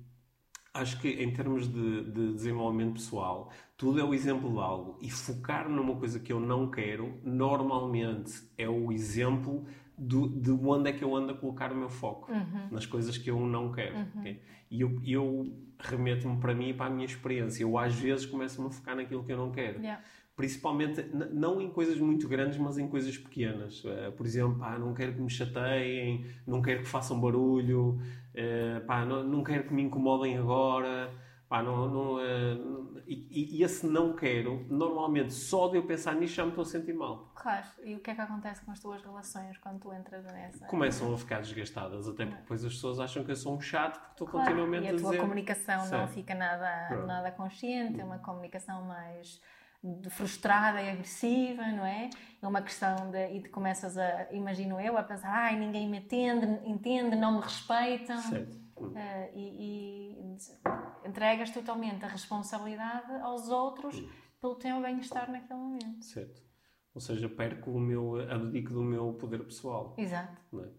acho que em termos de, de desenvolvimento pessoal, tudo é o exemplo de algo. E focar numa coisa que eu não quero, normalmente é o exemplo do- de onde é que eu ando a colocar o meu foco. Nas coisas que eu não quero. ok? E eu, eu remeto-me para mim e para a minha experiência. Eu às vezes começo-me a focar naquilo que eu não quero. Yeah. Principalmente, não em coisas muito grandes, mas em coisas pequenas. Eh, por exemplo, pá, não quero que me chateiem, não quero que façam barulho, eh, pá, não, não quero que me incomodem agora. Pá, não, não, não- e, esse não quero, normalmente, só de eu pensar nisso já me estou a sentir mal. Claro. E o que é que acontece com as tuas relações quando tu entras nessa? Começam a ficar desgastadas, até porque depois as pessoas acham que eu sou um chato porque estou Claro, continuamente e a a tua dizer. comunicação não Certo. fica nada, Pronto. nada consciente, é uma comunicação mais frustrada e agressiva, não é? É uma questão de. E tu começas a, imagino eu, a pensar, ai, ninguém me entende, entende, não me respeitam. Certo. Eh, e, e entregas totalmente a responsabilidade aos outros pelo teu bem-estar naquele momento. Certo. Ou seja, perco o meu, abdico do meu poder pessoal. Exato. é?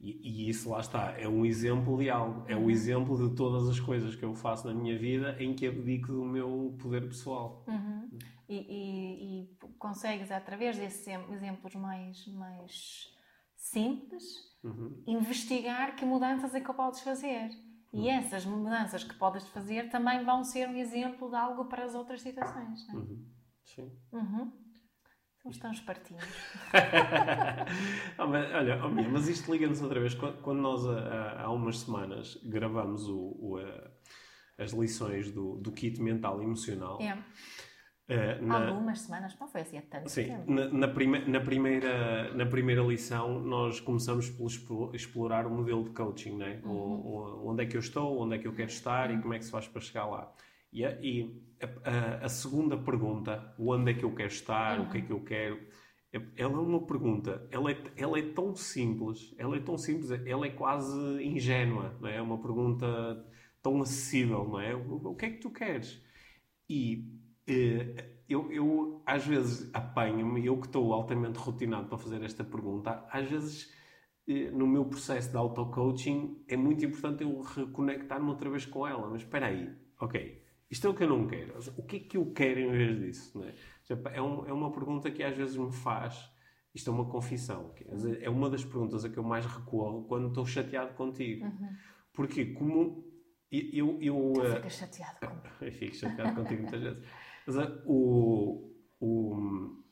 E, e isso lá está, é um exemplo de algo, é Uhum. o exemplo de todas as coisas que eu faço na minha vida em que abdico do meu poder pessoal. Uhum. E, e- e consegues, através desses em- exemplos mais, mais simples, Uhum. investigar que mudanças é que podes fazer. E essas mudanças que podes fazer também vão ser um exemplo de algo para as outras situações. Não é? Uhum. Sim. Uhum. Somos tão espertinhos. Ah, mas, olha, oh, Mia, mas isto liga-nos outra vez. Quando, nós há, umas semanas gravamos o, o, as lições do, do kit mental e emocional, É. eh, na- Algumas semanas, não foi assim há tanto Sim, tempo. na, na, prime- na primeira, na primeira lição nós começamos por explo- explorar o modelo de coaching, né? O- o- onde é que eu estou, onde é que eu quero estar e como é que se faz para chegar lá. E, a, e a- a- segunda pergunta, onde é que eu quero estar, o que é que eu quero, ela é uma pergunta, ela é, ela é tão simples, ela é tão simples, ela é quase ingênua, não é? É uma pergunta tão acessível, não é? O, o que é que tu queres? E eu, eu, às vezes, apanho-me, eu que estou altamente rotinado para fazer esta pergunta, às vezes, eh, no meu processo de auto-coaching, é muito importante eu reconectar-me outra vez com ela. Mas espera aí, ok, isto é o que eu não quero. O que é que eu quero em vez disso? É? É, um, é uma pergunta que às vezes me faz. Isto é uma confissão. É uma das perguntas a que eu mais recorro quando estou chateado contigo. Uhum. Porque, como eu. eu tu uh, ficas chateado comigo. eu fico chateado contigo muitas vezes. Mas o, o,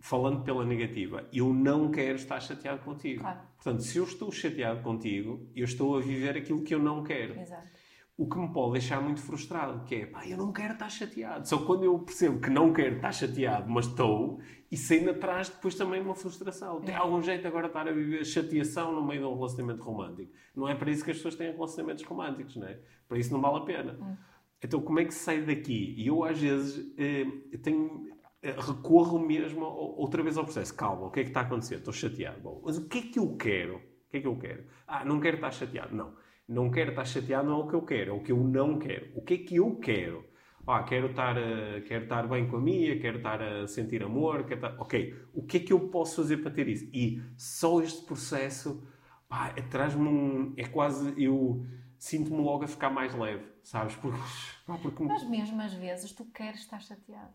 falando pela negativa, eu não quero estar chateado contigo. Claro. Portanto, se eu estou chateado contigo, eu estou a viver aquilo que eu não quero. Exato o que me pode deixar muito frustrado, que é, pá, eu não quero estar chateado. Só quando eu percebo que não quero estar chateado, mas estou, isso ainda traz depois também uma frustração. Tem é. algum jeito agora de estar a viver chateação no meio de um relacionamento romântico. Não é para isso que as pessoas têm relacionamentos românticos, não é? Para isso não vale a pena. Hum. Então, como é que se sai daqui? E eu, às vezes, eh, tenho, eh, recorro mesmo outra vez ao processo. Calma, o que é que está a acontecer? Estou chateado. Bom, mas o que é que eu quero? O que é que eu quero? Ah, não quero estar chateado. Não não quero estar chateado, não é o que eu quero, é o que eu não quero. O que é que eu quero? Ah, quero estar, uh, quero estar bem com a minha, quero estar a sentir amor, quero estar... Ok, o que é que eu posso fazer para ter isso? E só este processo, pá, é, traz-me um... É quase... Eu sinto-me logo a ficar mais leve, sabes? Porque, pá, porque... Mas mesmo às vezes tu queres estar chateado.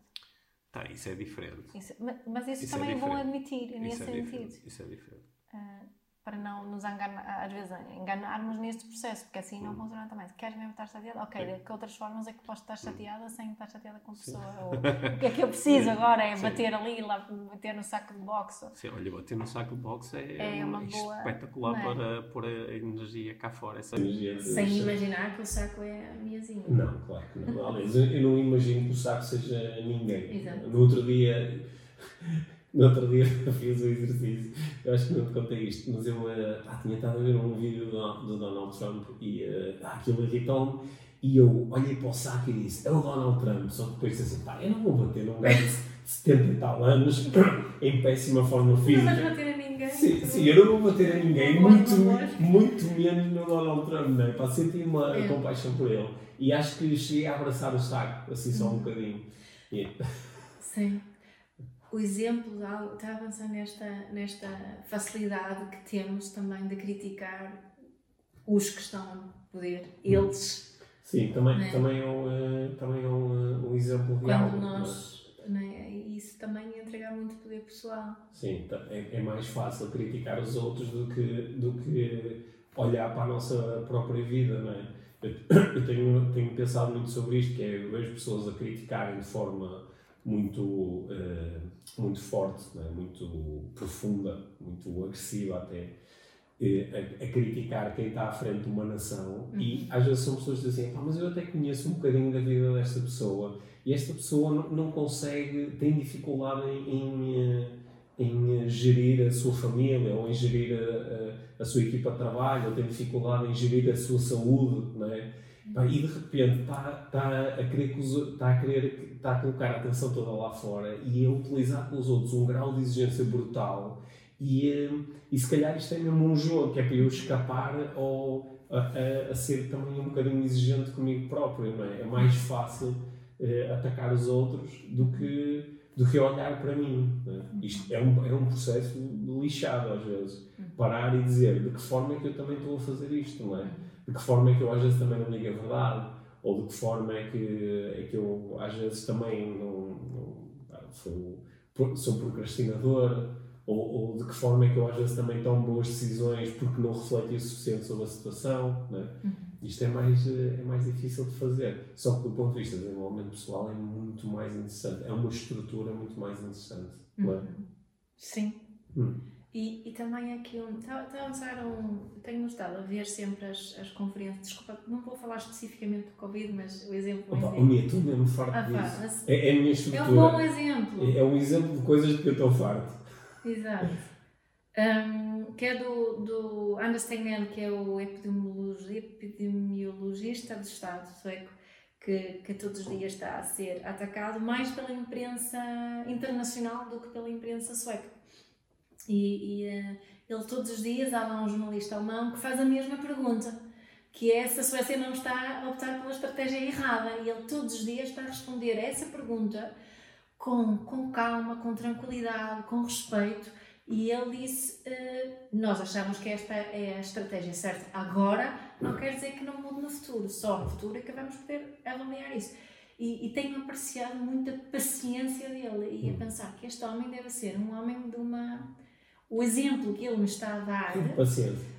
Tá, isso é diferente. Isso, mas isso, isso é também é, bom admitir, isso nesse é sentido. Diferente. Isso é diferente. Uh, para não nos enganar, às vezes enganarmos neste processo, porque assim não funciona também. Se queres mesmo estar chateada, ok, Sim. de que outras formas é que posso estar chateada sem estar chateada com a pessoa? Ou, o que é que eu preciso agora? É Sim. bater ali, lá, bater no saco de boxe? Sim, olha, bater no saco de boxe é, é uma boa, espetacular é? para pôr a energia cá fora. Essa energia sem imaginar que o saco é a minhazinha. Não, claro que não. Aliás, eu não imagino que o saco seja ninguém. Exato. No outro dia no outro dia fiz o exercício, eu acho que não te contei isto, mas eu uh, ah, tinha estado a ver um vídeo do, do Donald Trump e uh, aquilo irritou-me e eu olhei para o saco e disse, é o Donald Trump, só que depois disse assim, pá, eu não vou bater num gajo de 70 e tal anos em péssima forma física. Não vais bater a ninguém. Sim, sim, eu não vou bater a ninguém, muito, muito menos no Donald Trump, não é? Para sentir uma é. compaixão por ele. E acho que cheguei a abraçar o saco, assim só um uhum. bocadinho. Yeah. Sim o exemplo, está a avançar nesta, nesta facilidade que temos também de criticar os que estão no poder, eles. Sim, também, é? também, é, um, eh, também é um, eh, um exemplo real. Quando nós, é? isso também entregar muito poder pessoal. Sim, tá, é, é mais fácil criticar os outros do que, do que olhar para a nossa própria vida, não é? Eu, eu tenho, tenho pensado muito sobre isto, que é eu vejo pessoas a criticarem de forma muito, uh, muito forte, é? muito profunda, muito agressiva até, uh, a, a, criticar quem está à frente de uma nação. Uhum. E às vezes são pessoas que dizem mas eu até conheço um bocadinho da vida desta pessoa e esta pessoa não, não consegue, tem dificuldade em, em, eh, em, gerir a sua família ou em gerir a, a, a sua equipa de trabalho, ou tem dificuldade em gerir a sua saúde, não é? E de repente está, está, a querer, está, a querer, está a colocar a atenção toda lá fora e a utilizar com os outros um grau de exigência brutal e, eh, e se calhar isto é mesmo um jogo que é para eu escapar ou a, a, a ser também um bocadinho exigente comigo próprio, não é? É mais fácil uh, atacar os outros do que do que olhar para mim. É? Isto é um, é um processo lixado às vezes. Parar e dizer de que forma é que eu também estou a fazer isto, não é? De que forma é que eu às vezes também não digo a verdade, ou de que forma é que, é que eu às vezes também não, não sou, sou procrastinador, ou, ou, de que forma é que eu às vezes também tomo boas decisões porque não refleti o suficiente sobre a situação. Né? Uhum. Isto é mais, é mais difícil de fazer. Só que do ponto de vista do desenvolvimento pessoal é muito mais interessante. É uma estrutura muito mais interessante. Uhum. É? Uhum. Sim. Hum. E, e também aqui um. Está, está a lançar um. Tenho gostado a ver sempre as, as conferências. Desculpa, não vou falar especificamente do Covid, mas o exemplo. Opa, é tu mesmo farto ah, disso. é, é a minha estrutura. É um bom exemplo. É, é um exemplo de coisas de que eu estou farto. Exato. Um, que é do, do Anders Tegnell, que é o epidemiologista do Estado sueco, que, que todos os dias está a ser atacado mais pela imprensa internacional do que pela imprensa sueca. E, e ele todos os dias há lá um jornalista alemão que faz a mesma pergunta, que é se a Suécia não está a optar pela estratégia errada. E ele todos os dias está a responder a essa pergunta com, com calma, com tranquilidade, com respeito. E ele disse: uh, Nós achamos que esta é a estratégia certa agora, não quer dizer que não mude no futuro, só no futuro é que vamos poder avaliar isso. E, e tenho apreciado muita paciência dele e a pensar que este homem deve ser um homem de uma. O exemplo que ele me está a dar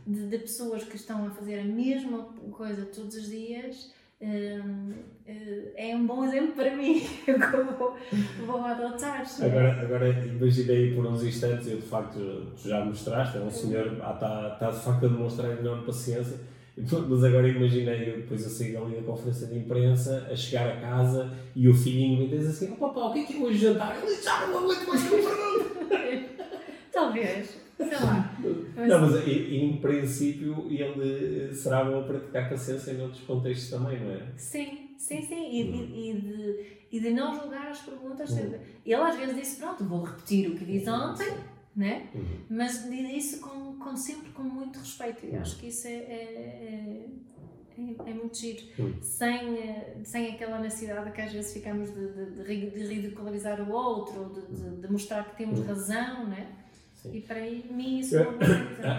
de, de pessoas que estão a fazer a mesma coisa todos os dias Hum, eh, é um bom exemplo para mim, eu vou, vou adotar. Agora, agora imaginei por uns instantes, eu de facto, tu já mostraste, é um senhor, está, está de facto a demonstrar enorme paciência, mas agora imaginei eu depois a sair ali da conferência de imprensa, a chegar a casa e o filhinho me diz assim: oh, papá, o que é que é hoje jantar? Ele já não aguento mais que eu Talvez. Sei lá. Mas... Não, mas em, princípio ele será bom a praticar paciência em outros contextos também, não é? Sim, sim, sim. E, uhum. e, e de, e de não julgar as perguntas. Uhum. Ele às vezes disse: Pronto, vou repetir o que disse ontem, né? Uhum. mas diz isso com, com, sempre com muito respeito. E acho que isso é, é, é, é muito giro. Uhum. Sem, eh, sem aquela necessidade que às vezes ficamos de, de, de ridicularizar o outro, de, de, mostrar que temos uhum. razão, né? Sim. E para mim isso é.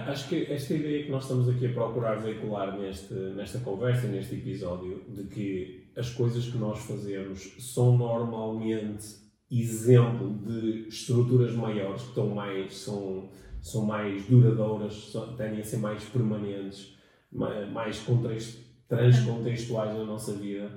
Acho que esta ideia que nós estamos aqui a procurar veicular neste, nesta conversa, neste episódio, de que as coisas que nós fazemos são normalmente exemplo de estruturas maiores que estão mais, são, são mais duradouras, tendem a ser mais permanentes, mais transcontextuais na nossa vida,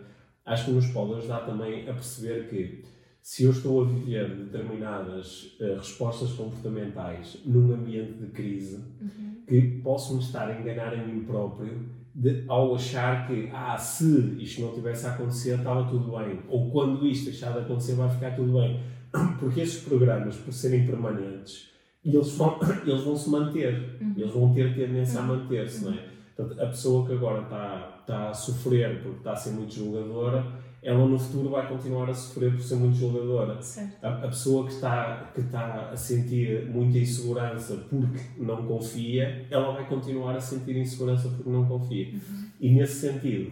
acho que nos pode ajudar também a perceber que se eu estou a viver determinadas uh, respostas comportamentais num ambiente de crise, uhum. que posso me estar a enganar a mim próprio de, ao achar que, ah, se isto não tivesse a acontecer, estava tudo bem, ou quando isto deixar de acontecer, vai ficar tudo bem. Porque esses programas, por serem permanentes, eles vão, eles vão se manter, uhum. eles vão ter tendência uhum. a manter-se, não é? Portanto, a pessoa que agora está, está a sofrer porque está a ser muito julgadora ela no futuro vai continuar a sofrer por ser muito julgadora. A, a, pessoa que está, que está a sentir muita insegurança porque não confia, ela vai continuar a sentir insegurança porque não confia. Uhum. E nesse sentido,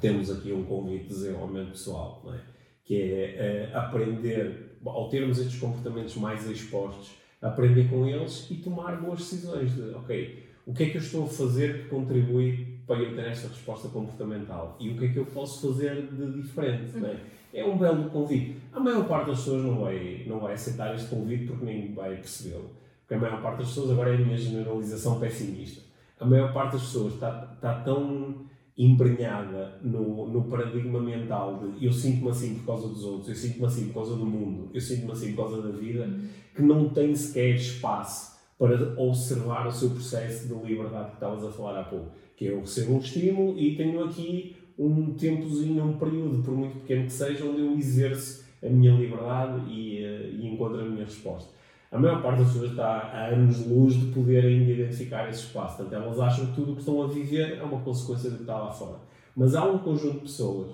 temos aqui um convite de desenvolvimento pessoal, é? que é, é aprender, ao termos estes comportamentos mais expostos, aprender com eles e tomar boas decisões de, ok, o que é que eu estou a fazer que contribui para eu ter esta resposta comportamental e o que é que eu posso fazer de diferente. Uhum. É? é um belo convite. A maior parte das pessoas não vai, não vai aceitar este convite porque nem vai percebê-lo. Porque a maior parte das pessoas, agora é a minha generalização pessimista, a maior parte das pessoas está, está tão embrenhada no, no paradigma mental de eu sinto-me assim por causa dos outros, eu sinto-me assim por causa do mundo, eu sinto-me assim por causa da vida, uhum. que não tem sequer espaço para observar o seu processo de liberdade que estavas a falar há pouco que eu recebo um estímulo e tenho aqui um tempozinho, um período, por muito pequeno que seja, onde eu exerço a minha liberdade e, uh, e encontro a minha resposta. A maior parte das pessoas está a anos-luz de poder ainda identificar esse espaço. Portanto, elas acham que tudo o que estão a viver é uma consequência do que está lá fora. Mas há um conjunto de pessoas,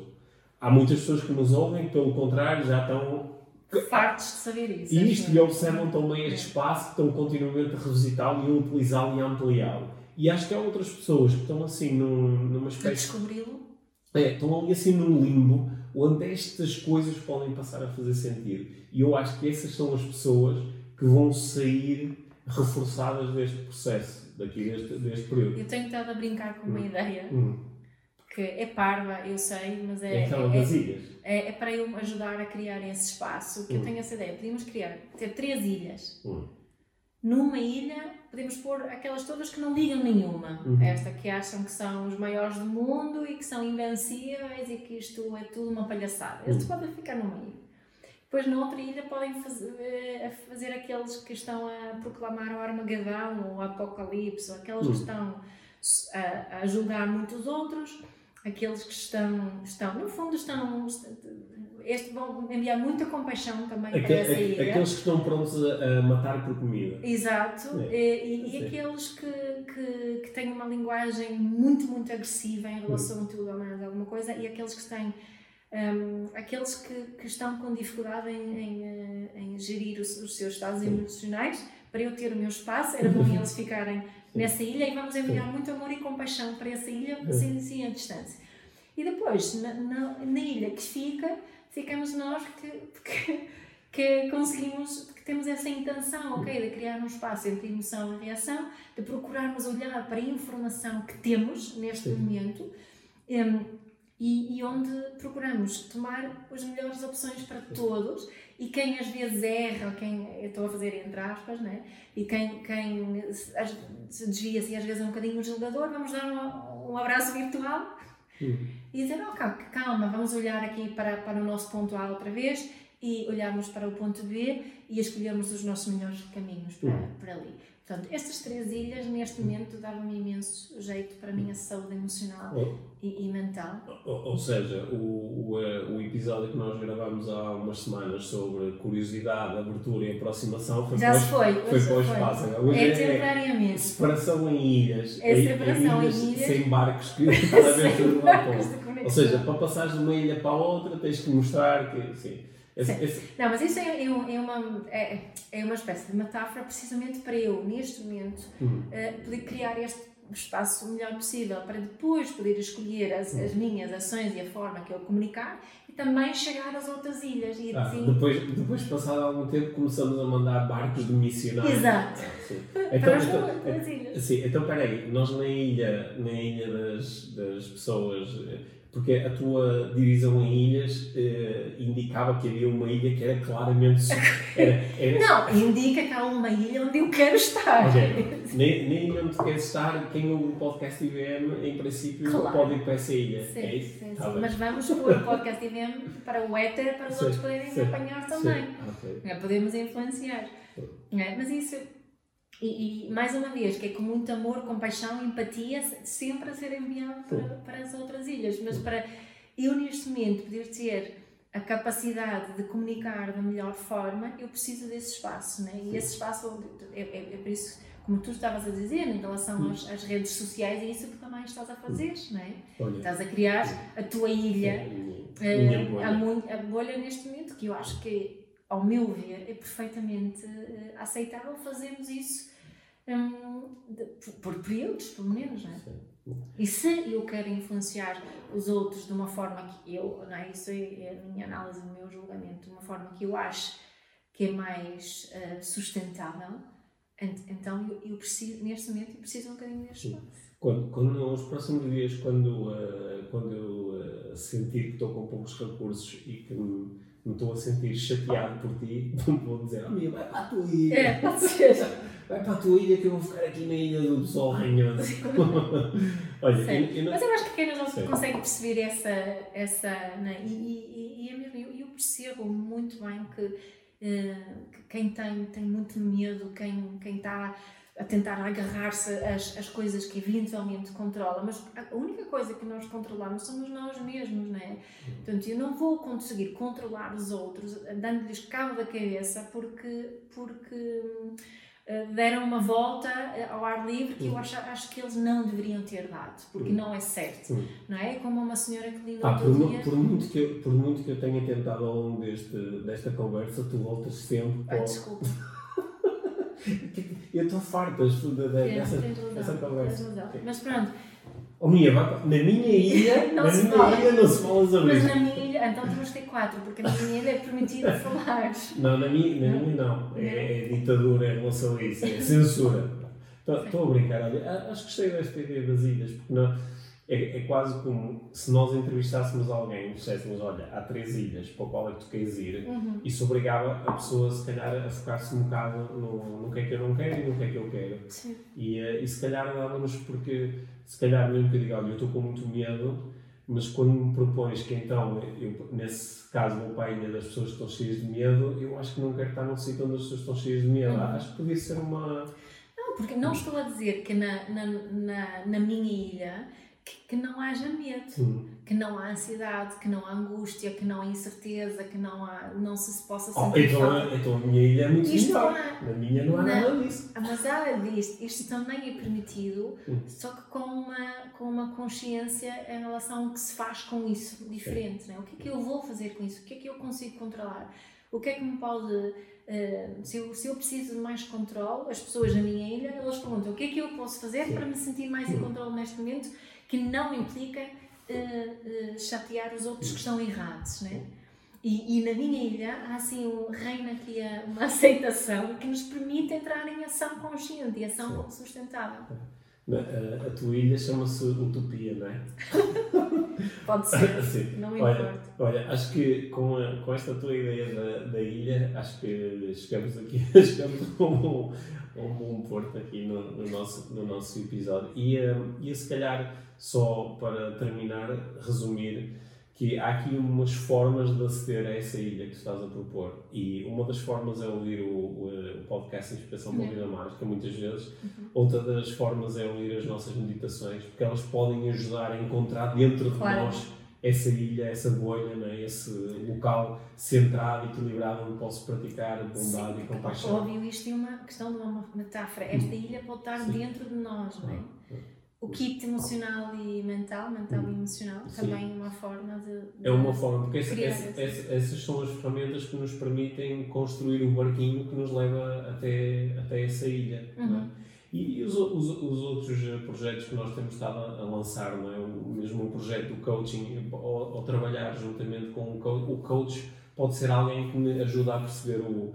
há muitas pessoas que nos ouvem que, pelo contrário, já estão fartos de saber isso. E isto, e observam também este espaço, que estão continuamente a revisitá-lo e a utilizá-lo e a ampliá-lo. E acho que há outras pessoas que estão assim num, numa espécie. A descobri-lo? É, estão ali assim num limbo onde estas coisas podem passar a fazer sentido. E eu acho que essas são as pessoas que vão sair reforçadas deste processo, daqui deste, deste período. Eu tenho estado a brincar com uma hum. ideia hum. que é parva, eu sei, mas é. É aquela é, das ilhas. É, é, para eu ajudar a criar esse espaço que hum. eu tenho essa ideia. Podíamos criar, ter três ilhas. Hum. Numa ilha podemos pôr aquelas todas que não ligam nenhuma. Uhum. Esta que acham que são os maiores do mundo e que são invencíveis e que isto é tudo uma palhaçada. Estes uhum. podem ficar numa ilha. Depois, na outra ilha, podem fazer, eh, fazer aqueles que estão a proclamar o Armagedão ou o Apocalipse, ou aqueles uhum. que estão a, a julgar muitos outros. aqueles que estão, estão no fundo, estão. Este vão enviar muita compaixão também para essa ilha. Aqueles que estão prontos a, a matar por comida. Exato. É. E, e, e aqueles que, que, que têm uma linguagem muito, muito agressiva em relação a tudo ou mais alguma coisa, e aqueles que têm. Um, aqueles que, que estão com dificuldade em, em, eh, em gerir os, os, seus estados Sim. emocionais, para eu ter o meu espaço, era bom eles ficarem nessa ilha e vamos enviar Sim. muito amor e compaixão para essa ilha, Sim. assim, assim a distância. E depois, na, na, na ilha que fica, ficamos nós que, que, que conseguimos, que temos essa intenção, ok, de criar um espaço entre emoção e reação, de procurarmos olhar para a informação que temos neste Sim. momento. um, e, e onde procuramos tomar as melhores opções para todos e quem às vezes erra, quem eu estou a fazer entre aspas, né? e quem, quem se, desvia-se às vezes é um bocadinho um julgador, vamos dar um, um abraço virtual Hum. e dizer, oh, calma, calma, vamos olhar aqui para, para o nosso ponto A outra vez e olharmos para o ponto B e escolhermos os nossos melhores caminhos para, Hum. para ali. Portanto, estas três ilhas, neste momento, davam-me imenso jeito para a minha saúde emocional Ou, e, e mental. ou- ou seja, o, o, eh, o episódio que nós gravámos há umas semanas sobre curiosidade, abertura e aproximação foi Já se os- foi, foi foi. espaço. Hoje É é- temporariamente. separação em ilhas. É em- separação em ilhas. Sem barcos que cada vez de Ou seja, para passares de uma ilha para a outra tens que mostrar que. Sim. Esse, Não, mas isso é, é é uma, é, é uma espécie de metáfora precisamente para eu, neste momento, Hum. eh, poder criar este espaço o melhor possível para depois poder escolher as, Hum. as minhas ações e a forma que eu comunicar e também chegar às outras ilhas e Ah, assim. depois, depois, passado algum tempo, começamos a mandar barcos de missionários. Exato. Sim. Para Então, as então, outras ilhas. Sim, então peraí, nós na ilha, na ilha das, das pessoas, eh, porque a tua divisão em ilhas eh, indicava que havia uma ilha que era claramente. Era, era, Não, indica que há uma ilha onde eu quero estar. Ok. Nem, nem onde tu queres estar, quem ouve o podcast IBM, em princípio, Claro. pode ir para essa ilha. Sim, é isso? sim, Tá sim. Mas vamos pôr o podcast IBM para o éter para os Sim, outros poderem sim, apanhar também. Sim, ok. É, podemos influenciar. É, mas isso, e, e, mais uma vez, que é com muito amor, compaixão, empatia, se- sempre a ser enviado para, para as outras ilhas. Mas para eu, neste momento, poder ter a capacidade de comunicar da melhor forma, eu preciso desse espaço. Né? E esse espaço, é, é, é por isso, como tu estavas a dizer, em relação às, às redes sociais, é isso que também estás a fazer. Não é? Olha, Estás a criar a tua ilha. minha, Eh, bolha. a, a bolha neste momento, que eu acho que, ao meu ver, é perfeitamente eh, aceitável fazermos isso hum, de- por, por períodos, pelo menos, não é? Sim. E se eu quero influenciar os outros de uma forma que eu, não é? Isso é, é a minha análise, o meu julgamento, de uma forma que eu acho que é mais eh, sustentável, ent- então eu, eu preciso, neste momento, eu preciso um bocadinho deste espaço. Quando, quando nos próximos dias, quando, eh, quando eu eh, sentir que estou com poucos recursos e que me, me estou a sentir chateado por ti, vou dizer, amigo, vai para a tua ilha. É, pode ser. Vai para a tua ilha que eu vou ficar aqui na ilha do sol ranhoso. Olha, eu, eu não... Mas eu acho que quem nos Sim. consegue perceber essa. essa né? e, e, e é mesmo, eu, eu percebo muito bem que, eh, que quem tem, tem muito medo, quem, quem está a tentar agarrar-se às, às coisas que eventualmente controla, mas a única coisa que nós controlamos somos nós mesmos, não é? Portanto, eu não vou conseguir controlar os outros dando-lhes cabo da cabeça porque. porque deram uma volta eh, ao ar livre que eu acho, acho que eles não deveriam ter dado, porque Hum. não é certo, Sim. não é? Como uma senhora que li no Ah, por, dia. por muito que eu, por muito que eu tenha tentado ao longo deste, desta conversa, tu voltas sempre Ah, para. o- desculpa, Eu estou tens, dessa, dessa tens conversa. Mas pronto, Oh, minha, na minha ilha, Não na se minha fala. ilha não se fala sobre mas isso. na minha ilha, então temos que ter quatro, porque na minha ilha é permitido falar. Não, na minha, na minha não. É, é ditadura em relação a isso, é censura. Estou a brincar, olha, a- acho que gostei desta ideia das ilhas, porque não, é, é quase como se nós entrevistássemos alguém e disséssemos, olha, há três ilhas para qual é que tu queres ir, Uhum. isso obrigava a pessoa, se calhar, a focar-se um bocado no, no que é que eu não quero e no que é que eu quero. Sim. E, eh, e se calhar dava-nos porque, se calhar mesmo que eu diga, olha, eu estou com muito medo, mas quando me propões que então, eu, nesse caso, vou para a ilha das pessoas que estão cheias de medo, eu acho que não quero estar num sítio onde as pessoas estão cheias de medo. Uhum. Acho que podia ser uma. Não, porque não estou a dizer que na, na, na, na minha ilha que, que não haja medo, Hum. que não há ansiedade, que não há angústia, que não há incerteza, que não, há, não se possa Oh, sentir então, falta. então a minha ilha é muito Isto há. Na minha não há Não. nada disso. Ah, Mas ela diz, isto também é permitido, Hum. só que com uma, com uma consciência em relação ao que se faz com isso, diferente. Né? O que é que eu vou fazer com isso? O que é que eu consigo controlar? O que é que me pode. eh, se, eu, se eu preciso de mais controle, as pessoas na minha ilha, elas perguntam o que é que eu posso fazer Sim. para me sentir mais em controle neste momento que não implica eh, eh, chatear os outros que estão errados, né? E, e na minha ilha há assim, um, reina aqui a- uma aceitação que nos permite entrar em ação consciente e ação sustentável. Na- A, a tua ilha chama-se Utopia, não é? Pode ser, Sim. não Olha, importa. olha, acho que com, a- com esta tua ideia da, da ilha, acho que chegamos aqui chegamos a um, um bom porto aqui no, no nosso, no nosso episódio. E um, ia se calhar, só para terminar, resumir que há aqui umas formas de aceder a essa ilha que tu estás a propor. E uma das formas é ouvir o, o, o podcast Inspiração para a Vida Mágica, muitas vezes. Outra das formas é ouvir as nossas meditações, porque elas podem ajudar a encontrar dentro de Claro. nós essa ilha, essa bolha, né? esse local centrado, equilibrado, onde posso praticar bondade e compaixão. Óbvio, isto é uma questão de uma metáfora. Esta ilha pode estar Sim. dentro de nós, não é? O kit emocional e mental, mental e emocional, Sim. também é uma forma de. de- É uma forma, porque essa- essa- essa- essa- essas são as ferramentas que nos permitem construir o barquinho que nos leva até, até essa ilha. é? Uhum. E, e os, os, os outros eh, projetos que nós temos estado a, a lançar, não é? o, mesmo o projeto do coaching, ou, ou trabalhar juntamente com o coach, o coach pode ser alguém que me ajuda a perceber o,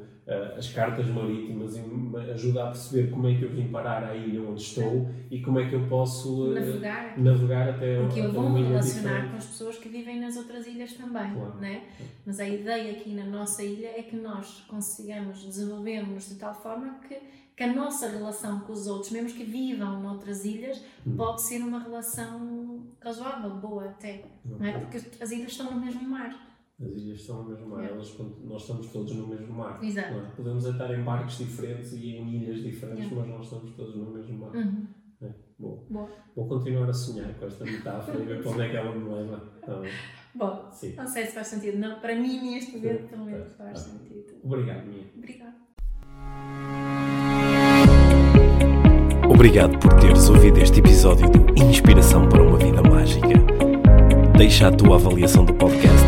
as cartas marítimas e me ajuda a perceber como é que eu vim parar à ilha onde estou e como é que eu posso eh, Navegar. navegar até, Porque eu vou me relacionar diferente. com as pessoas que vivem nas outras ilhas também, Claro. né? Mas a ideia aqui na nossa ilha é que nós consigamos desenvolvermos de tal forma que, que a nossa relação com os outros, mesmo que vivam noutras ilhas, Hum. pode ser uma relação razoável, boa até, não é? Porque as ilhas estão no mesmo mar. As ilhas estão no mesmo mar, Yeah. elas, nós estamos todos no mesmo mar. Exato. não é? Podemos estar em barcos diferentes e em ilhas diferentes, Yeah. mas nós estamos todos no mesmo mar. Uhum. É, Bom, Boa. vou continuar a sonhar com esta metáfora e ver para onde é que ela me leva. Tá? Bom, Sim. não sei se faz sentido, não. Para mim, neste momento, menos Tá, faz tá. sentido. Obrigado, Mia. Obrigada. Obrigado por teres ouvido este episódio de Inspiração para uma Vida Mágica. Deixa a tua avaliação do podcast